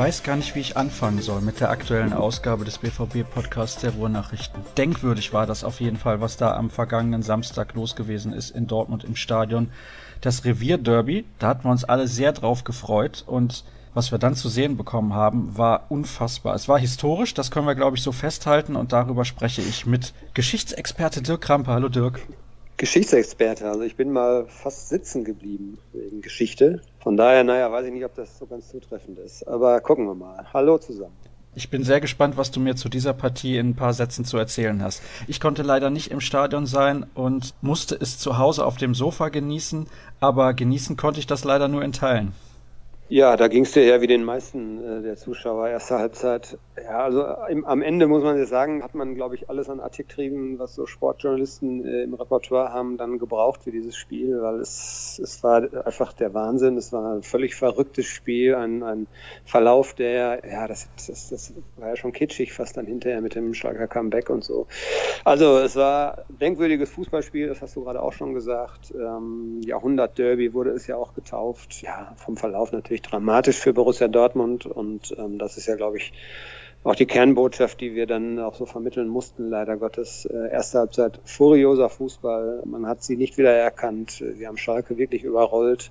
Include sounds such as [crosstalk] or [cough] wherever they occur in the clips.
Ich weiß gar nicht, wie ich anfangen soll mit der aktuellen Ausgabe des BVB-Podcasts der Ruhrnachrichten. Denkwürdig war das auf jeden Fall, was da am vergangenen Samstag los gewesen ist in Dortmund im Stadion. Das Revierderby, da hatten wir uns alle sehr drauf gefreut und was wir dann zu sehen bekommen haben, war unfassbar. Es war historisch, das können wir, glaube ich, so festhalten und darüber spreche ich mit Geschichtsexperte Dirk Krampe. Hallo Dirk. Geschichtsexperte, also ich bin mal fast sitzen geblieben wegen Geschichte. Von daher, naja, weiß ich nicht, ob das so ganz zutreffend ist. Aber gucken wir mal. Hallo zusammen. Ich bin sehr gespannt, was du mir zu dieser Partie in ein paar Sätzen zu erzählen hast. Ich konnte leider nicht im Stadion sein und musste es zu Hause auf dem Sofa genießen, aber genießen konnte ich das leider nur in Teilen. Ja, da ging es dir ja wie den meisten äh, der Zuschauer erste Halbzeit. Ja, also im, am Ende muss man ja sagen, hat man, glaube ich, alles an Artikeltrieben, was so Sportjournalisten äh, im Repertoire haben, dann gebraucht für dieses Spiel, weil es, es war einfach der Wahnsinn. Es war ein völlig verrücktes Spiel, ein, ein Verlauf, der, ja, das, das, das war ja schon kitschig fast dann hinterher mit dem starker Comeback und so. Also es war ein denkwürdiges Fußballspiel, das hast du gerade auch schon gesagt. Ähm, Jahrhundert-Derby wurde es ja auch getauft. Ja, vom Verlauf natürlich natürlich dramatisch für Borussia Dortmund und ähm, das ist ja, glaube ich, auch die Kernbotschaft, die wir dann auch so vermitteln mussten, leider Gottes. Äh, erste Halbzeit furioser Fußball. Man hat sie nicht wieder erkannt. Wir haben Schalke wirklich überrollt.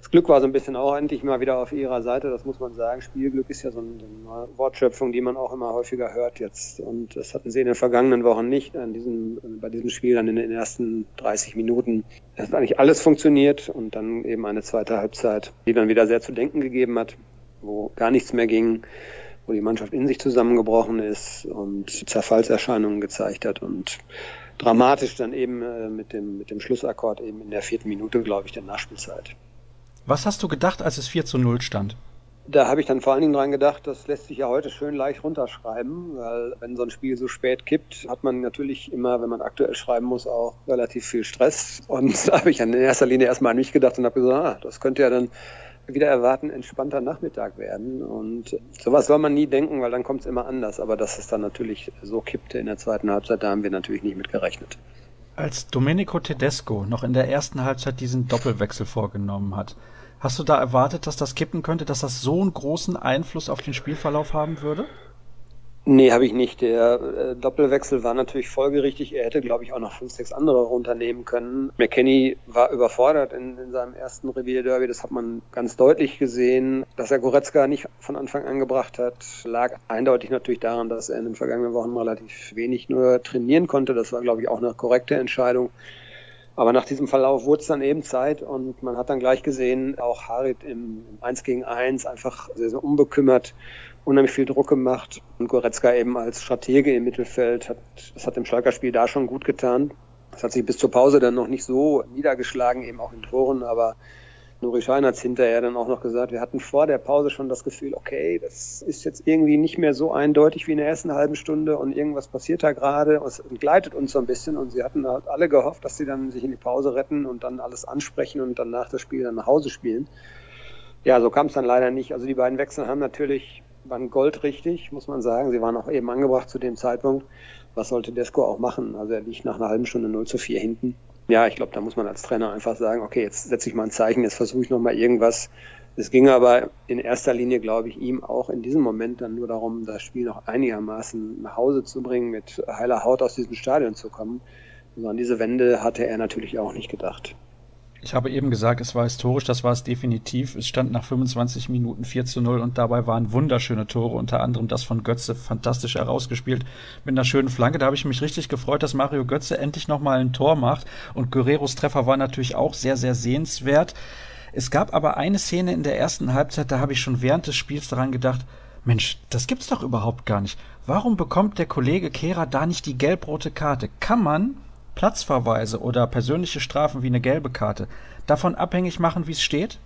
Das Glück war so ein bisschen auch endlich mal wieder auf ihrer Seite, das muss man sagen. Spielglück ist ja so eine Wortschöpfung, die man auch immer häufiger hört jetzt. Und das hatten sie in den vergangenen Wochen nicht. An diesem, bei diesem Spiel dann in den ersten 30 Minuten hat eigentlich alles funktioniert und dann eben eine zweite Halbzeit, die dann wieder sehr zu denken gegeben hat, wo gar nichts mehr ging, wo die Mannschaft in sich zusammengebrochen ist und Zerfallserscheinungen gezeigt hat und dramatisch dann eben äh, mit dem, mit dem Schlussakkord eben in der vierten Minute, glaube ich, der Nachspielzeit. Was hast du gedacht, als es 4 zu 0 stand? Da habe ich dann vor allen Dingen dran gedacht, das lässt sich ja heute schön leicht runterschreiben, weil wenn so ein Spiel so spät kippt, hat man natürlich immer, wenn man aktuell schreiben muss, auch relativ viel Stress. Und [laughs] da habe ich in erster Linie erstmal an mich gedacht und habe gesagt, ah, das könnte ja dann wieder erwarten, entspannter Nachmittag werden. Und sowas soll man nie denken, weil dann kommt es immer anders. Aber dass es dann natürlich so kippte in der zweiten Halbzeit, da haben wir natürlich nicht mit gerechnet. Als Domenico Tedesco noch in der ersten Halbzeit diesen Doppelwechsel vorgenommen hat, Hast du da erwartet, dass das kippen könnte, dass das so einen großen Einfluss auf den Spielverlauf haben würde? Nee, habe ich nicht. Der äh, Doppelwechsel war natürlich folgerichtig. Er hätte, glaube ich, auch noch fünf, sechs andere runternehmen können. McKenny war überfordert in, in seinem ersten Revierderby. Das hat man ganz deutlich gesehen. Dass er Goretzka nicht von Anfang an gebracht hat, lag eindeutig natürlich daran, dass er in den vergangenen Wochen relativ wenig nur trainieren konnte. Das war, glaube ich, auch eine korrekte Entscheidung. Aber nach diesem Verlauf wurde es dann eben Zeit und man hat dann gleich gesehen, auch Harit im, 1 gegen 1 einfach sehr, sehr unbekümmert, unheimlich viel Druck gemacht. Und Goretzka eben als Stratege im Mittelfeld hat, das hat dem Schalker Spiel da schon gut getan. Das hat sich bis zur Pause dann noch nicht so niedergeschlagen, eben auch in Toren, aber Nuri Schein hat hinterher dann auch noch gesagt, wir hatten vor der Pause schon das Gefühl, okay, das ist jetzt irgendwie nicht mehr so eindeutig wie in der ersten halben Stunde und irgendwas passiert da gerade. Es entgleitet uns so ein bisschen und sie hatten halt alle gehofft, dass sie dann sich in die Pause retten und dann alles ansprechen und dann nach das Spiel dann nach Hause spielen. Ja, so kam es dann leider nicht. Also die beiden Wechsel haben natürlich, waren goldrichtig, muss man sagen. Sie waren auch eben angebracht zu dem Zeitpunkt. Was sollte Desko auch machen? Also er liegt nach einer halben Stunde 0 zu 4 hinten ja, ich glaube, da muss man als Trainer einfach sagen, okay, jetzt setze ich mal ein Zeichen, jetzt versuche ich nochmal irgendwas. Es ging aber in erster Linie, glaube ich, ihm auch in diesem Moment dann nur darum, das Spiel noch einigermaßen nach Hause zu bringen, mit heiler Haut aus diesem Stadion zu kommen. Also an diese Wende hatte er natürlich auch nicht gedacht. Ich habe eben gesagt, es war historisch, das war es definitiv. Es stand nach 25 Minuten 4 zu 0 und dabei waren wunderschöne Tore, unter anderem das von Götze, fantastisch herausgespielt mit einer schönen Flanke. Da habe ich mich richtig gefreut, dass Mario Götze endlich nochmal ein Tor macht und Guerreros Treffer war natürlich auch sehr, sehr sehenswert. Es gab aber eine Szene in der ersten Halbzeit, da habe ich schon während des Spiels daran gedacht, Mensch, das gibt's doch überhaupt gar nicht. Warum bekommt der Kollege Kehrer da nicht die gelb-rote Karte? Kann man Platzverweise oder persönliche Strafen wie eine gelbe Karte davon abhängig machen, wie es steht?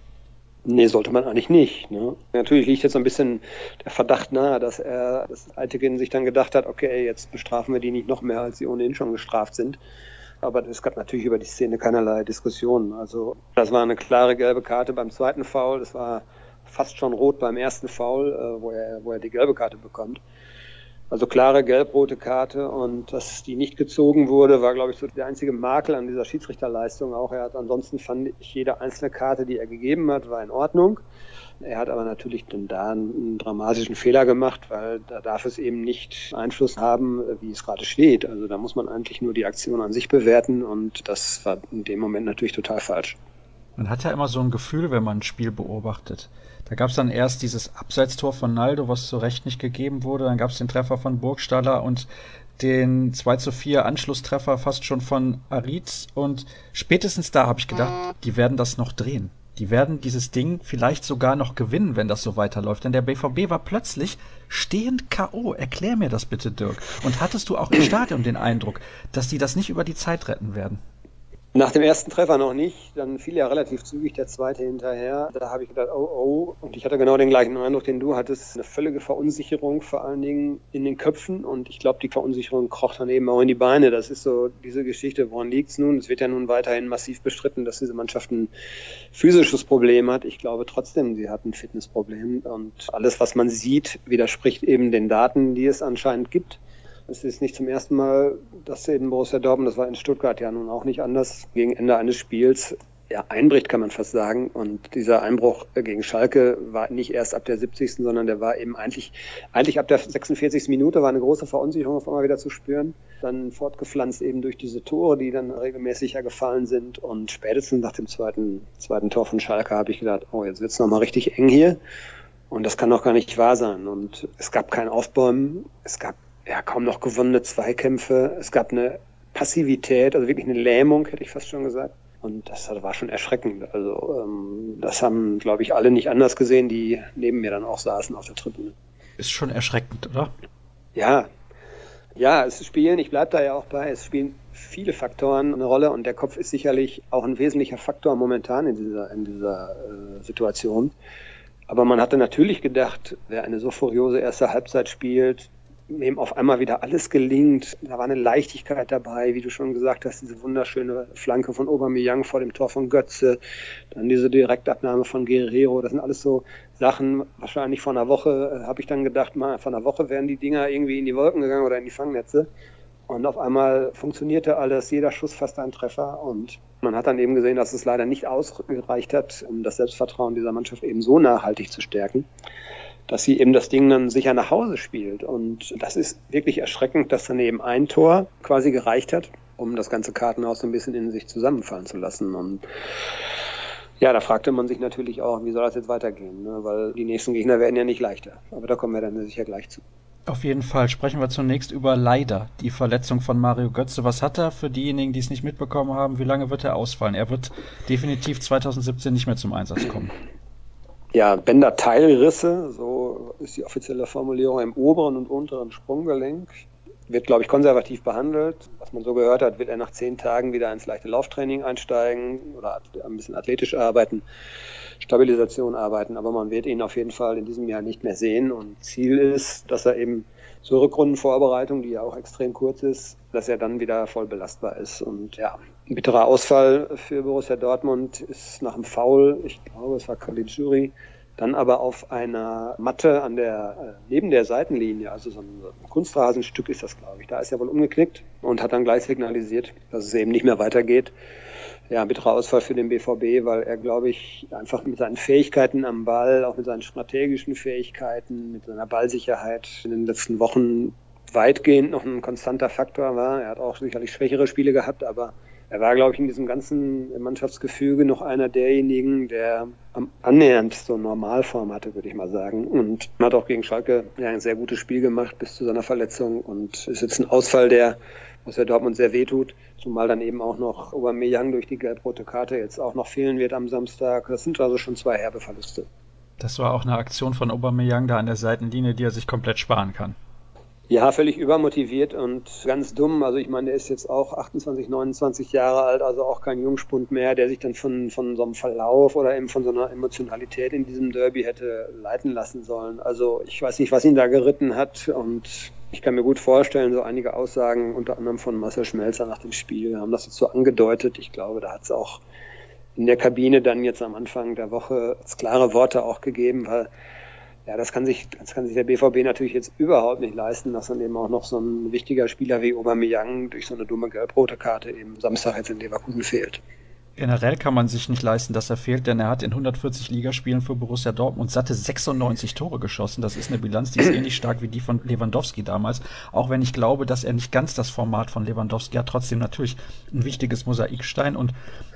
Nee, sollte man eigentlich nicht. Ne? Natürlich liegt jetzt so ein bisschen der Verdacht nahe, dass er, dass Altegin sich dann gedacht hat, okay, jetzt bestrafen wir die nicht noch mehr, als sie ohnehin schon gestraft sind. Aber es gab natürlich über die Szene keinerlei Diskussionen. Also das war eine klare gelbe Karte beim zweiten Foul. Das war fast schon rot beim ersten Foul, äh, wo, er, wo er die gelbe Karte bekommt. Also klare gelb-rote Karte und dass die nicht gezogen wurde, war, glaube ich, so der einzige Makel an dieser Schiedsrichterleistung auch. Er hat ansonsten fand ich jede einzelne Karte, die er gegeben hat, war in Ordnung. Er hat aber natürlich dann da einen dramatischen Fehler gemacht, weil da darf es eben nicht Einfluss haben, wie es gerade steht. Also da muss man eigentlich nur die Aktion an sich bewerten und das war in dem Moment natürlich total falsch. Man hat ja immer so ein Gefühl, wenn man ein Spiel beobachtet. Da gab es dann erst dieses Abseitstor von Naldo, was zu Recht nicht gegeben wurde. Dann gab es den Treffer von Burgstaller und den 2 zu 4 Anschlusstreffer fast schon von Aritz. Und spätestens da habe ich gedacht, die werden das noch drehen. Die werden dieses Ding vielleicht sogar noch gewinnen, wenn das so weiterläuft. Denn der BVB war plötzlich stehend K.O. Erklär mir das bitte, Dirk. Und hattest du auch im Stadion den Eindruck, dass die das nicht über die Zeit retten werden? Nach dem ersten Treffer noch nicht, dann fiel ja relativ zügig der zweite hinterher. Da habe ich gedacht, oh oh, und ich hatte genau den gleichen Eindruck, den du hattest. Eine völlige Verunsicherung, vor allen Dingen in den Köpfen. Und ich glaube, die Verunsicherung kroch dann eben auch in die Beine. Das ist so diese Geschichte, woran liegt's nun? Es wird ja nun weiterhin massiv bestritten, dass diese Mannschaft ein physisches Problem hat. Ich glaube trotzdem, sie hat ein Fitnessproblem. Und alles, was man sieht, widerspricht eben den Daten, die es anscheinend gibt. Es ist nicht zum ersten Mal, dass eben Borussia Dortmund, das war in Stuttgart ja nun auch nicht anders, gegen Ende eines Spiels ja, einbricht, kann man fast sagen. Und dieser Einbruch gegen Schalke war nicht erst ab der 70., sondern der war eben eigentlich, eigentlich ab der 46. Minute war eine große Verunsicherung auf einmal wieder zu spüren. Dann fortgepflanzt eben durch diese Tore, die dann regelmäßig ja gefallen sind. Und spätestens nach dem zweiten, zweiten Tor von Schalke habe ich gedacht, oh, jetzt wird's nochmal richtig eng hier. Und das kann doch gar nicht wahr sein. Und es gab kein Aufbäumen, es gab ja, kaum noch gewonnene Zweikämpfe. Es gab eine Passivität, also wirklich eine Lähmung, hätte ich fast schon gesagt. Und das war schon erschreckend. Also ähm, das haben, glaube ich, alle nicht anders gesehen, die neben mir dann auch saßen auf der Tribüne. Ist schon erschreckend, oder? Ja. Ja, es spielen, ich bleibe da ja auch bei, es spielen viele Faktoren eine Rolle und der Kopf ist sicherlich auch ein wesentlicher Faktor momentan in dieser, in dieser äh, Situation. Aber man hatte natürlich gedacht, wer eine so furiose erste Halbzeit spielt, dem auf einmal wieder alles gelingt. Da war eine Leichtigkeit dabei, wie du schon gesagt hast, diese wunderschöne Flanke von Aubameyang vor dem Tor von Götze, dann diese Direktabnahme von Guerrero, das sind alles so Sachen, wahrscheinlich vor einer Woche äh, habe ich dann gedacht, mal vor einer Woche wären die Dinger irgendwie in die Wolken gegangen oder in die Fangnetze. Und auf einmal funktionierte alles, jeder Schuss fast ein Treffer und man hat dann eben gesehen, dass es leider nicht ausgereicht hat, um das Selbstvertrauen dieser Mannschaft eben so nachhaltig zu stärken dass sie eben das Ding dann sicher nach Hause spielt. Und das ist wirklich erschreckend, dass dann eben ein Tor quasi gereicht hat, um das ganze Kartenhaus so ein bisschen in sich zusammenfallen zu lassen. Und ja, da fragte man sich natürlich auch, wie soll das jetzt weitergehen, ne? weil die nächsten Gegner werden ja nicht leichter. Aber da kommen wir dann sicher gleich zu. Auf jeden Fall sprechen wir zunächst über leider die Verletzung von Mario Götze. Was hat er für diejenigen, die es nicht mitbekommen haben? Wie lange wird er ausfallen? Er wird definitiv 2017 nicht mehr zum Einsatz kommen ja, Bänderteilrisse, so ist die offizielle Formulierung im oberen und unteren Sprunggelenk. Wird, glaube ich, konservativ behandelt. Was man so gehört hat, wird er nach zehn Tagen wieder ins leichte Lauftraining einsteigen oder ein bisschen athletisch arbeiten, Stabilisation arbeiten. Aber man wird ihn auf jeden Fall in diesem Jahr nicht mehr sehen. Und Ziel ist, dass er eben zur Rückrundenvorbereitung, die ja auch extrem kurz ist, dass er dann wieder voll belastbar ist. Und ja, ein bitterer Ausfall für Borussia Dortmund ist nach dem Foul, ich glaube, es war Caligiuri, dann aber auf einer Matte an der, äh, neben der Seitenlinie, also so ein, Kunstrasenstück ist das, glaube ich, da ist er wohl umgeknickt und hat dann gleich signalisiert, dass es eben nicht mehr weitergeht. Ja, ein bitterer Ausfall für den BVB, weil er, glaube ich, einfach mit seinen Fähigkeiten am Ball, auch mit seinen strategischen Fähigkeiten, mit seiner Ballsicherheit in den letzten Wochen weitgehend noch ein konstanter Faktor war. Er hat auch sicherlich schwächere Spiele gehabt, aber er war, glaube ich, in diesem ganzen Mannschaftsgefüge noch einer derjenigen, der am annähernd so Normalform hatte, würde ich mal sagen. Und hat auch gegen Schalke ja, ein sehr gutes Spiel gemacht bis zu seiner Verletzung und ist jetzt ein Ausfall, der was der Dortmund sehr wehtut, zumal dann eben auch noch Aubameyang durch die gelb-rote Karte jetzt auch noch fehlen wird am Samstag. Das sind also schon zwei herbe Verluste. Das war auch eine Aktion von Aubameyang da an der Seitenlinie, die er sich komplett sparen kann. Ja, völlig übermotiviert und ganz dumm. Also ich meine, der ist jetzt auch 28, 29 Jahre alt, also auch kein Jungspund mehr, der sich dann von, von so einem Verlauf oder eben von so einer Emotionalität in diesem Derby hätte leiten lassen sollen. Also ich weiß nicht, was ihn da geritten hat und ich kann mir gut vorstellen, so einige Aussagen, unter anderem von Marcel Schmelzer nach dem Spiel, haben das jetzt so angedeutet. Ich glaube, da hat es auch in der Kabine dann jetzt am Anfang der Woche klare Worte auch gegeben, weil Ja, das kann sich, das kann sich der BVB natürlich jetzt überhaupt nicht leisten, dass dann eben auch noch so ein wichtiger Spieler wie Aubameyang durch so eine dumme gelb-rote Karte eben Samstag jetzt in Leverkusen fehlt. Generell kann man sich nicht leisten, dass er fehlt, denn er hat in 140 Ligaspielen für Borussia Dortmund satte 96 Tore geschossen. Das ist eine Bilanz, die ist [clears throat] ähnlich stark wie die von Lewandowski damals. Auch wenn ich glaube, dass er nicht ganz das Format von Lewandowski hat, trotzdem natürlich ein wichtiges Mosaikstein und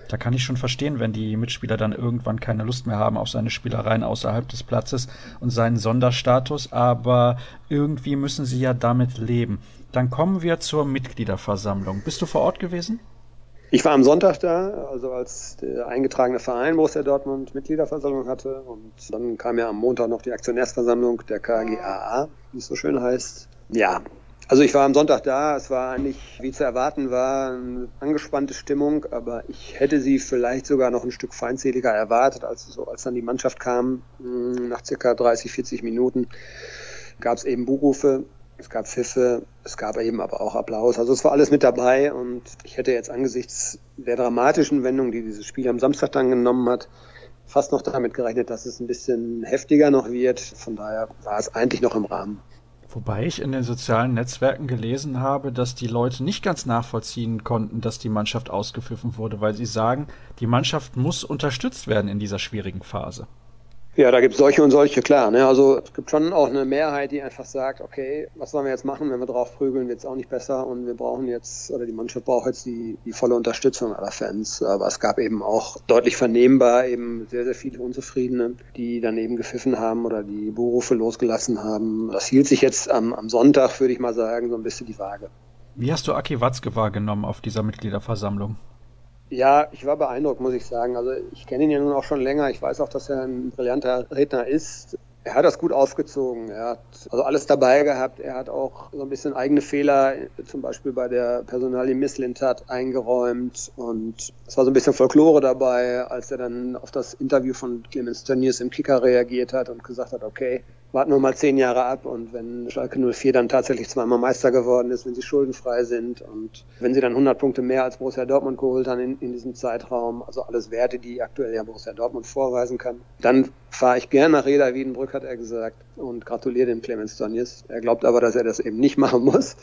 da kann ich schon verstehen, wenn die Mitspieler dann irgendwann keine Lust mehr haben auf seine Spielereien außerhalb des Platzes und seinen Sonderstatus, aber irgendwie müssen sie ja damit leben. Dann kommen wir zur Mitgliederversammlung. Bist du vor Ort gewesen? Ich war am Sonntag da, also als der eingetragene Verein Borussia Dortmund Mitgliederversammlung hatte. Und dann kam ja am Montag noch die Aktionärsversammlung der KGAA, wie es so schön heißt. Ja, also ich war am Sonntag da, es war eigentlich, wie zu erwarten war, eine angespannte Stimmung, aber ich hätte sie vielleicht sogar noch ein Stück feindseliger erwartet, als, so, als dann die Mannschaft kam, hm, nach circa 30, 40 Minuten gab es eben Buchrufe es gab Pfiffe, es gab eben aber auch Applaus. Also es war alles mit dabei und ich hätte jetzt angesichts der dramatischen Wendung, die dieses Spiel am Samstag dann genommen hat, fast noch damit gerechnet, dass es ein bisschen heftiger noch wird. Von daher war es eigentlich noch im Rahmen. Wobei ich in den sozialen Netzwerken gelesen habe, dass die Leute nicht ganz nachvollziehen konnten, dass die Mannschaft ausgepfiffen wurde, weil sie sagen, die Mannschaft muss unterstützt werden in dieser schwierigen Phase. Ja, da gibt es solche und solche, klar. Ne? Also es gibt schon auch eine Mehrheit, die einfach sagt, okay, was sollen wir jetzt machen, wenn wir drauf prügeln, wird es auch nicht besser und wir brauchen jetzt, oder die Mannschaft braucht jetzt die, die volle Unterstützung aller Fans. Aber es gab eben auch deutlich vernehmbar eben sehr, sehr viele Unzufriedene, die dann eben gepfiffen haben oder die Berufe losgelassen haben. Das hielt sich jetzt am, am Sonntag, würde ich mal sagen, so ein bisschen die Waage. Wie hast du Aki Watzke wahrgenommen auf dieser Mitgliederversammlung? Ja, ich war beeindruckt, muss ich sagen. Also ich kenne ihn ja nun auch schon länger. Ich weiß auch, dass er ein brillanter Redner ist. Er hat das gut aufgezogen. Er hat also alles dabei gehabt. Er hat auch so ein bisschen eigene Fehler, zum Beispiel bei der Personalie Misslintat, eingeräumt. Und es war so ein bisschen Folklore dabei, als er dann auf das Interview von Clemens Tönnies im Kicker reagiert hat und gesagt hat, okay, warten wir mal zehn Jahre ab und wenn Schalke 04 dann tatsächlich zweimal Meister geworden ist, wenn sie schuldenfrei sind und wenn sie dann 100 Punkte mehr als Borussia Dortmund geholt haben in, in diesem Zeitraum, also alles Werte, die aktuell ja Borussia Dortmund vorweisen kann, dann fahre ich gerne nach Reda Wiedenbrück, hat er gesagt, und gratuliere dem Clemens Donjes. Er glaubt aber, dass er das eben nicht [laughs] machen muss.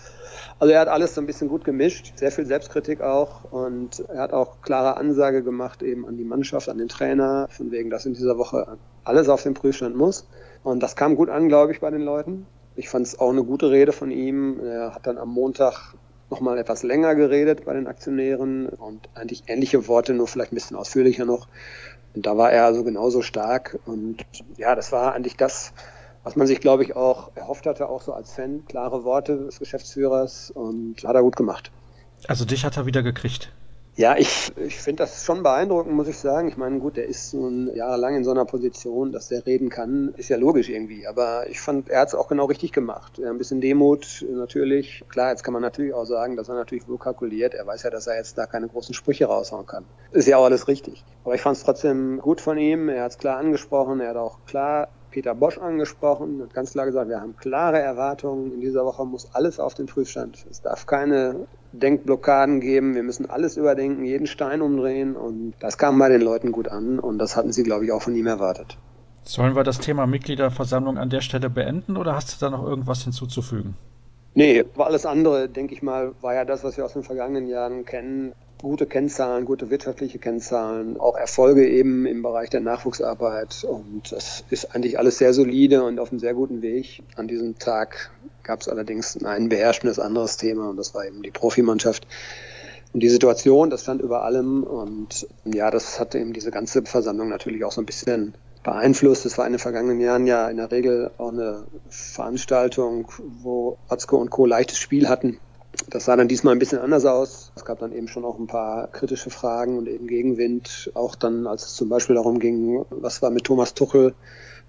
Also er hat alles so ein bisschen gut gemischt, sehr viel Selbstkritik auch und er hat auch klare Ansage gemacht eben an die Mannschaft, an den Trainer, von wegen, dass in dieser Woche alles auf den Prüfstand muss. Und das kam gut an, glaube ich, bei den Leuten. Ich fand es auch eine gute Rede von ihm. Er hat dann am Montag nochmal etwas länger geredet bei den Aktionären und eigentlich ähnliche Worte, nur vielleicht ein bisschen ausführlicher noch. Und da war er also genauso stark. Und ja, das war eigentlich das, was man sich, glaube ich, auch erhofft hatte, auch so als Fan. Klare Worte des Geschäftsführers und hat er gut gemacht. Also dich hat er wieder gekriegt. Ja, ich, ich finde das schon beeindruckend, muss ich sagen. Ich meine, gut, der ist nun jahrelang in so einer Position, dass der reden kann, ist ja logisch irgendwie. Aber ich fand, er hat es auch genau richtig gemacht. Ein bisschen Demut natürlich. Klar, jetzt kann man natürlich auch sagen, dass er natürlich wohl kalkuliert. Er weiß ja, dass er jetzt da keine großen Sprüche raushauen kann. Ist ja auch alles richtig. Aber ich fand es trotzdem gut von ihm. Er hat es klar angesprochen. Er hat auch klar Peter Bosch angesprochen, hat ganz klar gesagt, wir haben klare Erwartungen. In dieser Woche muss alles auf den Prüfstand. Es darf keine Denkblockaden geben. Wir müssen alles überdenken, jeden Stein umdrehen. Und das kam bei den Leuten gut an. Und das hatten sie, glaube ich, auch von ihm erwartet. Sollen wir das Thema Mitgliederversammlung an der Stelle beenden oder hast du da noch irgendwas hinzuzufügen? Nee, alles andere, denke ich mal, war ja das, was wir aus den vergangenen Jahren kennen gute Kennzahlen, gute wirtschaftliche Kennzahlen, auch Erfolge eben im Bereich der Nachwuchsarbeit. Und das ist eigentlich alles sehr solide und auf einem sehr guten Weg. An diesem Tag gab es allerdings ein beherrschendes anderes Thema und das war eben die Profimannschaft. Und die Situation, das stand über allem und ja, das hat eben diese ganze Versammlung natürlich auch so ein bisschen beeinflusst. Es war in den vergangenen Jahren ja in der Regel auch eine Veranstaltung, wo Atzko und Co. leichtes Spiel hatten. Das sah dann diesmal ein bisschen anders aus. Es gab dann eben schon auch ein paar kritische Fragen und eben Gegenwind. Auch dann, als es zum Beispiel darum ging, was war mit Thomas Tuchel?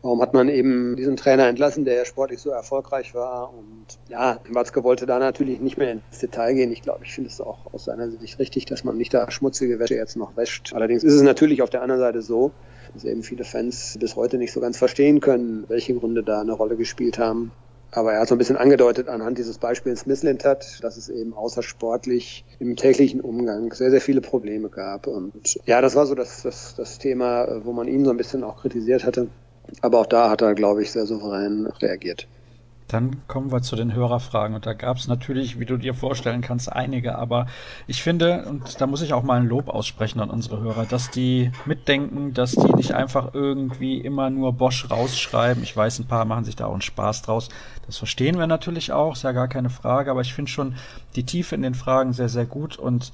Warum hat man eben diesen Trainer entlassen, der sportlich so erfolgreich war? Und ja, Watzke wollte da natürlich nicht mehr ins Detail gehen. Ich glaube, ich finde es auch aus seiner Sicht richtig, dass man nicht da schmutzige Wäsche jetzt noch wäscht. Allerdings ist es natürlich auf der anderen Seite so, dass eben viele Fans bis heute nicht so ganz verstehen können, welche Gründe da eine Rolle gespielt haben. Aber er hat so ein bisschen angedeutet anhand dieses Beispiels Misslintat, dass es eben außersportlich im täglichen Umgang sehr, sehr viele Probleme gab. Und ja, das war so das, das, das Thema, wo man ihn so ein bisschen auch kritisiert hatte. Aber auch da hat er, glaube ich, sehr souverän reagiert. Dann kommen wir zu den Hörerfragen. Und da gab es natürlich, wie du dir vorstellen kannst, einige. Aber ich finde, und da muss ich auch mal ein Lob aussprechen an unsere Hörer, dass die mitdenken, dass die nicht einfach irgendwie immer nur Bosch rausschreiben. Ich weiß, ein paar machen sich da auch einen Spaß draus. Das verstehen wir natürlich auch, ist ja gar keine Frage. Aber ich finde schon die Tiefe in den Fragen sehr, sehr gut. Und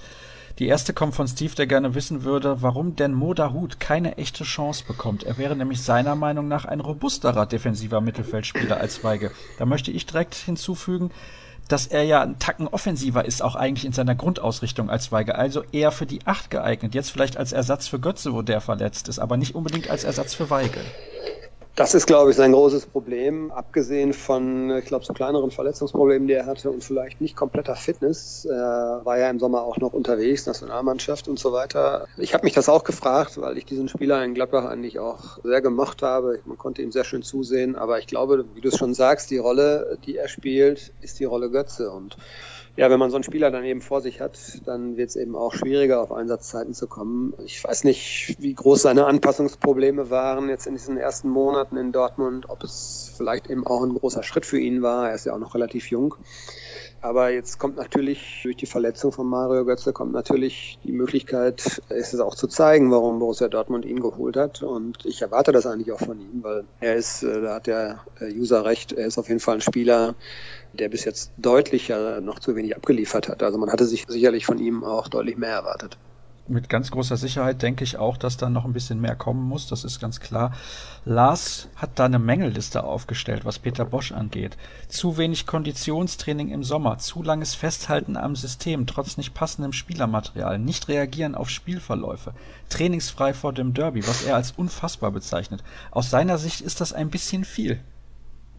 die erste kommt von Steve, der gerne wissen würde, warum denn Modahut keine echte Chance bekommt. Er wäre nämlich seiner Meinung nach ein robusterer defensiver Mittelfeldspieler als Weige. Da möchte ich direkt hinzufügen, dass er ja ein Tacken offensiver ist, auch eigentlich in seiner Grundausrichtung als Weige. Also eher für die Acht geeignet. Jetzt vielleicht als Ersatz für Götze, wo der verletzt ist, aber nicht unbedingt als Ersatz für Weige. Das ist, glaube ich, sein großes Problem. Abgesehen von, ich glaube, so kleineren Verletzungsproblemen, die er hatte und vielleicht nicht kompletter Fitness, äh, war er im Sommer auch noch unterwegs, Nationalmannschaft und so weiter. Ich habe mich das auch gefragt, weil ich diesen Spieler in Gladbach eigentlich auch sehr gemocht habe. Man konnte ihm sehr schön zusehen, aber ich glaube, wie du es schon sagst, die Rolle, die er spielt, ist die Rolle Götze und ja, wenn man so einen Spieler dann eben vor sich hat, dann wird es eben auch schwieriger, auf Einsatzzeiten zu kommen. Ich weiß nicht, wie groß seine Anpassungsprobleme waren jetzt in diesen ersten Monaten in Dortmund, ob es vielleicht eben auch ein großer Schritt für ihn war. Er ist ja auch noch relativ jung. Aber jetzt kommt natürlich durch die Verletzung von Mario Götze kommt natürlich die Möglichkeit, ist es auch zu zeigen, warum Borussia Dortmund ihn geholt hat. Und ich erwarte das eigentlich auch von ihm, weil er ist, äh, da hat der User recht, er ist auf jeden Fall ein Spieler, der bis jetzt deutlich ja noch zu wenig abgeliefert hat. Also man hatte sich sicherlich von ihm auch deutlich mehr erwartet. Mit ganz großer Sicherheit denke ich auch, dass da noch ein bisschen mehr kommen muss. Das ist ganz klar. Lars hat da eine Mängelliste aufgestellt, was Peter Bosch angeht. Zu wenig Konditionstraining im Sommer, zu langes Festhalten am System, trotz nicht passendem Spielermaterial, nicht reagieren auf Spielverläufe, trainingsfrei vor dem Derby, was er als unfassbar bezeichnet. Aus seiner Sicht ist das ein bisschen viel.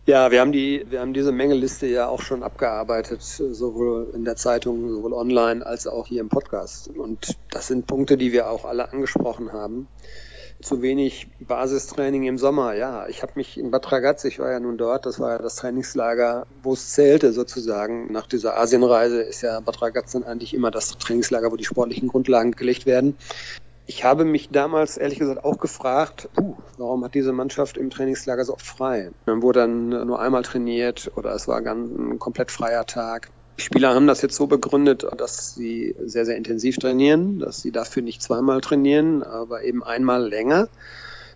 Ja, wir haben die, wir haben diese Mängelliste ja auch schon abgearbeitet, sowohl in der Zeitung, sowohl online als auch hier im Podcast. Und das sind Punkte, die wir auch alle angesprochen haben. Zu wenig Basistraining im Sommer. Ja, ich habe mich in Bad Ragaz, ich war ja nun dort, das war ja das Trainingslager, wo es zählte sozusagen. Nach dieser Asienreise ist ja Bad Ragaz dann eigentlich immer das Trainingslager, wo die sportlichen Grundlagen gelegt werden. Ich habe mich damals ehrlich gesagt auch gefragt, uh, warum hat diese Mannschaft im Trainingslager so oft frei? Dann wurde dann nur einmal trainiert oder es war ganz ein komplett freier Tag. Die Spieler haben das jetzt so begründet, dass sie sehr, sehr intensiv trainieren, dass sie dafür nicht zweimal trainieren, aber eben einmal länger.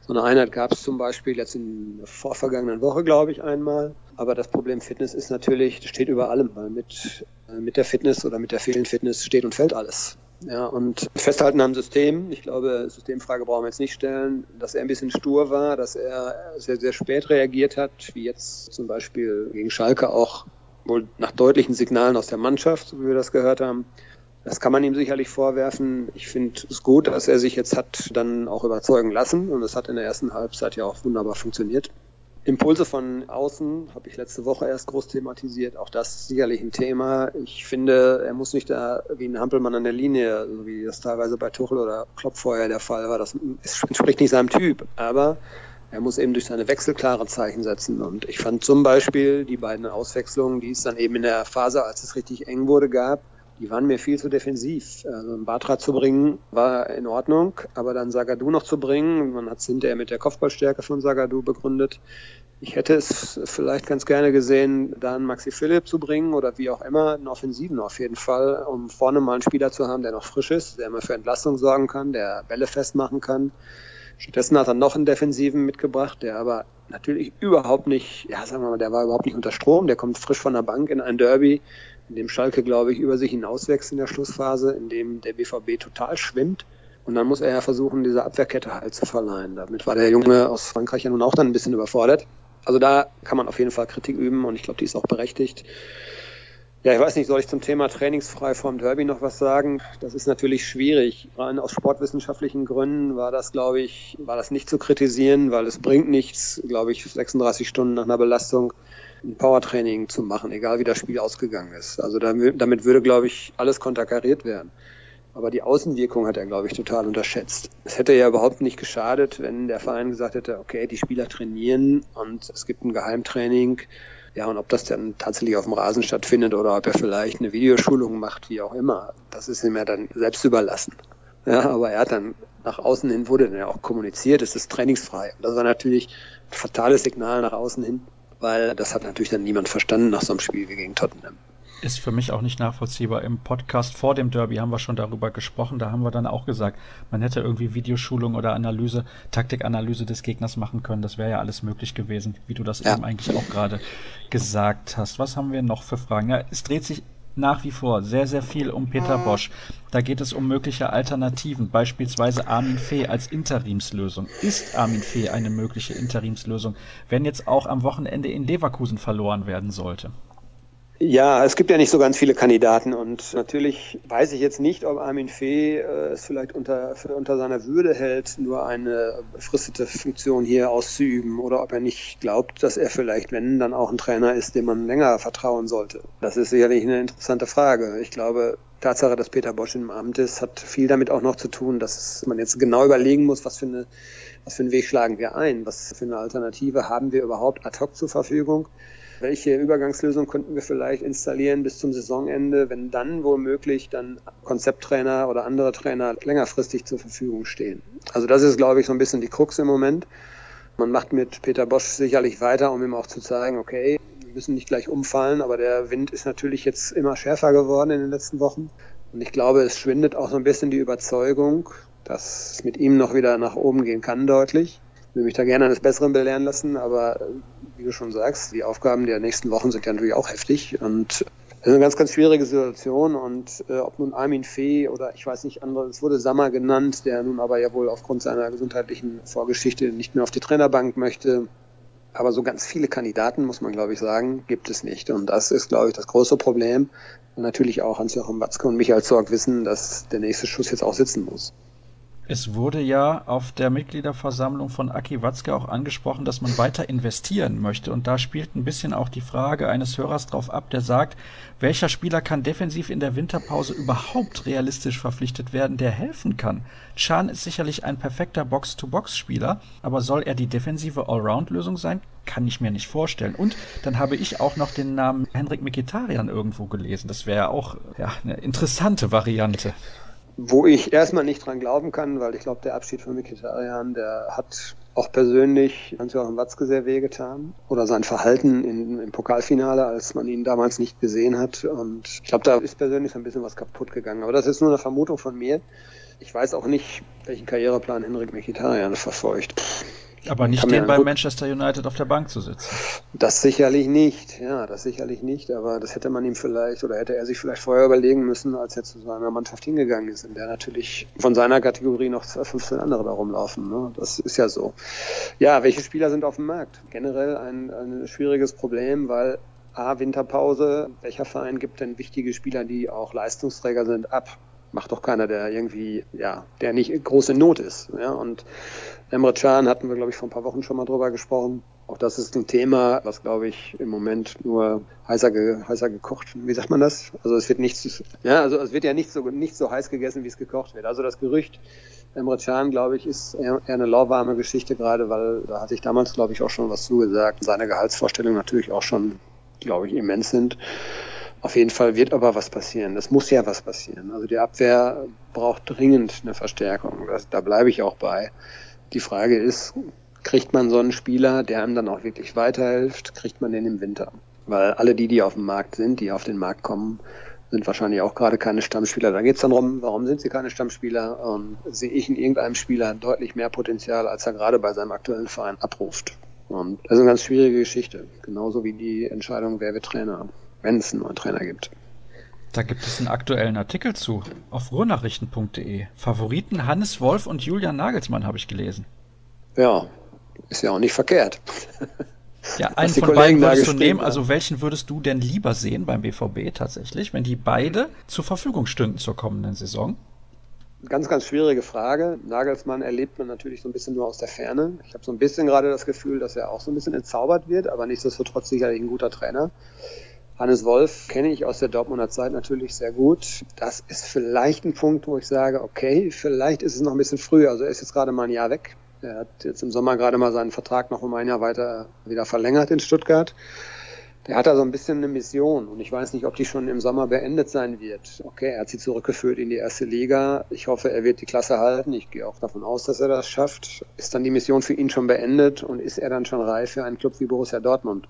So eine Einheit gab es zum Beispiel jetzt in der vorvergangenen Woche, glaube ich, einmal. Aber das Problem Fitness ist natürlich, das steht über allem, weil mit, mit der Fitness oder mit der fehlenden Fitness steht und fällt alles. Ja, und festhalten am System. Ich glaube, Systemfrage brauchen wir jetzt nicht stellen, dass er ein bisschen stur war, dass er sehr, sehr spät reagiert hat, wie jetzt zum Beispiel gegen Schalke auch wohl nach deutlichen Signalen aus der Mannschaft, so wie wir das gehört haben. Das kann man ihm sicherlich vorwerfen. Ich finde es gut, dass er sich jetzt hat dann auch überzeugen lassen und es hat in der ersten Halbzeit ja auch wunderbar funktioniert. Impulse von außen habe ich letzte Woche erst groß thematisiert. Auch das ist sicherlich ein Thema. Ich finde, er muss nicht da wie ein Hampelmann an der Linie, so wie das teilweise bei Tuchel oder Klopp vorher der Fall war. Das entspricht [laughs] nicht seinem Typ. Aber er muss eben durch seine Wechsel klare Zeichen setzen. Und ich fand zum Beispiel die beiden Auswechslungen, die es dann eben in der Phase, als es richtig eng wurde, gab, die waren mir viel zu defensiv. Also einen Batra zu bringen war in Ordnung, aber dann Sagadu noch zu bringen, man hat es hinterher mit der Kopfballstärke von Sagadu begründet. Ich hätte es vielleicht ganz gerne gesehen, dann Maxi Philipp zu bringen oder wie auch immer, einen Offensiven auf jeden Fall, um vorne mal einen Spieler zu haben, der noch frisch ist, der immer für Entlastung sorgen kann, der Bälle festmachen kann. Stattdessen hat er noch einen Defensiven mitgebracht, der aber natürlich überhaupt nicht, ja, sagen wir mal, der war überhaupt nicht unter Strom, der kommt frisch von der Bank in ein Derby, in dem Schalke, glaube ich, über sich hinauswächst in der Schlussphase, in dem der BVB total schwimmt. Und dann muss er ja versuchen, diese Abwehrkette halt zu verleihen. Damit war der Junge aus Frankreich ja nun auch dann ein bisschen überfordert. Also da kann man auf jeden Fall Kritik üben und ich glaube, die ist auch berechtigt. Ja, ich weiß nicht, soll ich zum Thema trainingsfrei vorm Derby noch was sagen? Das ist natürlich schwierig. Rein aus sportwissenschaftlichen Gründen war das, glaube ich, war das nicht zu kritisieren, weil es bringt nichts, glaube ich, 36 Stunden nach einer Belastung ein Powertraining zu machen, egal wie das Spiel ausgegangen ist. Also damit würde, glaube ich, alles konterkariert werden. Aber die Außenwirkung hat er, glaube ich, total unterschätzt. Es hätte ja überhaupt nicht geschadet, wenn der Verein gesagt hätte, okay, die Spieler trainieren und es gibt ein Geheimtraining. Ja, und ob das dann tatsächlich auf dem Rasen stattfindet oder ob er vielleicht eine Videoschulung macht, wie auch immer, das ist ihm ja dann selbst überlassen. Ja, aber er hat dann nach außen hin wurde dann ja auch kommuniziert, es ist trainingsfrei. Und das war natürlich ein fatales Signal nach außen hin, weil das hat natürlich dann niemand verstanden nach so einem Spiel wie gegen Tottenham ist für mich auch nicht nachvollziehbar. Im Podcast vor dem Derby haben wir schon darüber gesprochen. Da haben wir dann auch gesagt, man hätte irgendwie Videoschulung oder Analyse, Taktikanalyse des Gegners machen können. Das wäre ja alles möglich gewesen, wie du das ja. eben eigentlich auch gerade gesagt hast. Was haben wir noch für Fragen? Ja, es dreht sich nach wie vor sehr, sehr viel um Peter Bosch. Da geht es um mögliche Alternativen, beispielsweise Armin Fee als Interimslösung. Ist Armin Fee eine mögliche Interimslösung, wenn jetzt auch am Wochenende in Leverkusen verloren werden sollte? Ja, es gibt ja nicht so ganz viele Kandidaten und natürlich weiß ich jetzt nicht, ob Armin Fee äh, es vielleicht unter, unter seiner Würde hält, nur eine befristete Funktion hier auszuüben oder ob er nicht glaubt, dass er vielleicht, wenn, dann auch ein Trainer ist, dem man länger vertrauen sollte. Das ist sicherlich eine interessante Frage. Ich glaube, Tatsache, dass Peter Bosch im Amt ist, hat viel damit auch noch zu tun, dass man jetzt genau überlegen muss, was für eine was für einen Weg schlagen wir ein? Was für eine Alternative haben wir überhaupt ad hoc zur Verfügung? Welche Übergangslösung könnten wir vielleicht installieren bis zum Saisonende, wenn dann womöglich dann Konzepttrainer oder andere Trainer längerfristig zur Verfügung stehen. Also das ist, glaube ich, so ein bisschen die Krux im Moment. Man macht mit Peter Bosch sicherlich weiter, um ihm auch zu zeigen, okay, wir müssen nicht gleich umfallen, aber der Wind ist natürlich jetzt immer schärfer geworden in den letzten Wochen. Und ich glaube, es schwindet auch so ein bisschen die Überzeugung, dass es mit ihm noch wieder nach oben gehen kann, deutlich. Ich will mich da gerne eines Besseren belehren lassen, aber wie du schon sagst, die Aufgaben der nächsten Wochen sind ja natürlich auch heftig und das ist eine ganz, ganz schwierige Situation und äh, ob nun Armin Fee oder ich weiß nicht andere, es wurde Sammer genannt, der nun aber ja wohl aufgrund seiner gesundheitlichen Vorgeschichte nicht mehr auf die Trainerbank möchte. Aber so ganz viele Kandidaten, muss man glaube ich sagen, gibt es nicht. Und das ist, glaube ich, das große Problem. Und natürlich auch Hans-Joachim Watzke und Michael Zorg wissen, dass der nächste Schuss jetzt auch sitzen muss. Es wurde ja auf der Mitgliederversammlung von Aki Watzke auch angesprochen, dass man weiter investieren möchte. Und da spielt ein bisschen auch die Frage eines Hörers drauf ab, der sagt, welcher Spieler kann defensiv in der Winterpause überhaupt realistisch verpflichtet werden, der helfen kann? Chan ist sicherlich ein perfekter Box-to-Box-Spieler, aber soll er die defensive Allround-Lösung sein? Kann ich mir nicht vorstellen. Und dann habe ich auch noch den Namen Henrik Mikitarian irgendwo gelesen. Das wäre auch ja, eine interessante Variante wo ich erstmal nicht dran glauben kann, weil ich glaube, der Abschied von Mikitarian, der hat auch persönlich Hans-Joachim Watzke sehr wehgetan. Oder sein Verhalten in, im Pokalfinale, als man ihn damals nicht gesehen hat. Und ich glaube, da ist persönlich so ein bisschen was kaputt gegangen. Aber das ist nur eine Vermutung von mir. Ich weiß auch nicht, welchen Karriereplan Henrik Mikitarian verfolgt. Aber nicht den bei Manchester United auf der Bank zu sitzen. Das sicherlich nicht, ja, das sicherlich nicht, aber das hätte man ihm vielleicht oder hätte er sich vielleicht vorher überlegen müssen, als er zu seiner Mannschaft hingegangen ist, in der natürlich von seiner Kategorie noch 15 andere da rumlaufen. Ne? Das ist ja so. Ja, welche Spieler sind auf dem Markt? Generell ein, ein schwieriges Problem, weil A, Winterpause, welcher Verein gibt denn wichtige Spieler, die auch Leistungsträger sind, ab? Macht doch keiner, der irgendwie, ja, der nicht große Not ist. Ja? Und Emre Can hatten wir, glaube ich, vor ein paar Wochen schon mal drüber gesprochen. Auch das ist ein Thema, was, glaube ich, im Moment nur heißer, ge, heißer gekocht, wie sagt man das? Also es wird nichts, ja, also es wird ja nicht so, nicht so heiß gegessen, wie es gekocht wird. Also das Gerücht, Emre Can, glaube ich, ist eher eine lauwarme Geschichte gerade, weil da hatte ich damals, glaube ich, auch schon was zugesagt. Seine Gehaltsvorstellungen natürlich auch schon, glaube ich, immens sind. Auf jeden Fall wird aber was passieren. Es muss ja was passieren. Also die Abwehr braucht dringend eine Verstärkung. Das, da bleibe ich auch bei. Die Frage ist, kriegt man so einen Spieler, der einem dann auch wirklich weiterhilft, kriegt man den im Winter? Weil alle die, die auf dem Markt sind, die auf den Markt kommen, sind wahrscheinlich auch gerade keine Stammspieler. Da geht es dann darum, warum sind sie keine Stammspieler? Und sehe ich in irgendeinem Spieler deutlich mehr Potenzial, als er gerade bei seinem aktuellen Verein abruft. Und das ist eine ganz schwierige Geschichte. Genauso wie die Entscheidung, wer wird Trainer wenn es einen neuen Trainer gibt. Da gibt es einen aktuellen Artikel zu auf ruhrnachrichten.de. Favoriten Hannes Wolf und Julian Nagelsmann habe ich gelesen. Ja, ist ja auch nicht verkehrt. [laughs] Ja, einen von Kollegen beiden würdest du nehmen. Also welchen würdest du denn lieber sehen beim BVB tatsächlich, wenn die beide zur Verfügung stünden zur kommenden Saison? Ganz, ganz schwierige Frage. Nagelsmann erlebt man natürlich so ein bisschen nur aus der Ferne. Ich habe so ein bisschen gerade das Gefühl, dass er auch so ein bisschen entzaubert wird, aber nichtsdestotrotz sicherlich ein guter Trainer. Hannes Wolf kenne ich aus der Dortmunder Zeit natürlich sehr gut. Das ist vielleicht ein Punkt, wo ich sage, okay, vielleicht ist es noch ein bisschen früher. Also er ist jetzt gerade mal ein Jahr weg. Er hat jetzt im Sommer gerade mal seinen Vertrag noch um ein Jahr weiter wieder verlängert in Stuttgart. der hat da so ein bisschen eine Mission und ich weiß nicht, ob die schon im Sommer beendet sein wird. Okay, er hat sie zurückgeführt in die erste Liga. Ich hoffe, er wird die Klasse halten. Ich gehe auch davon aus, dass er das schafft. Ist dann die Mission für ihn schon beendet und ist er dann schon reif für einen Club wie Borussia Dortmund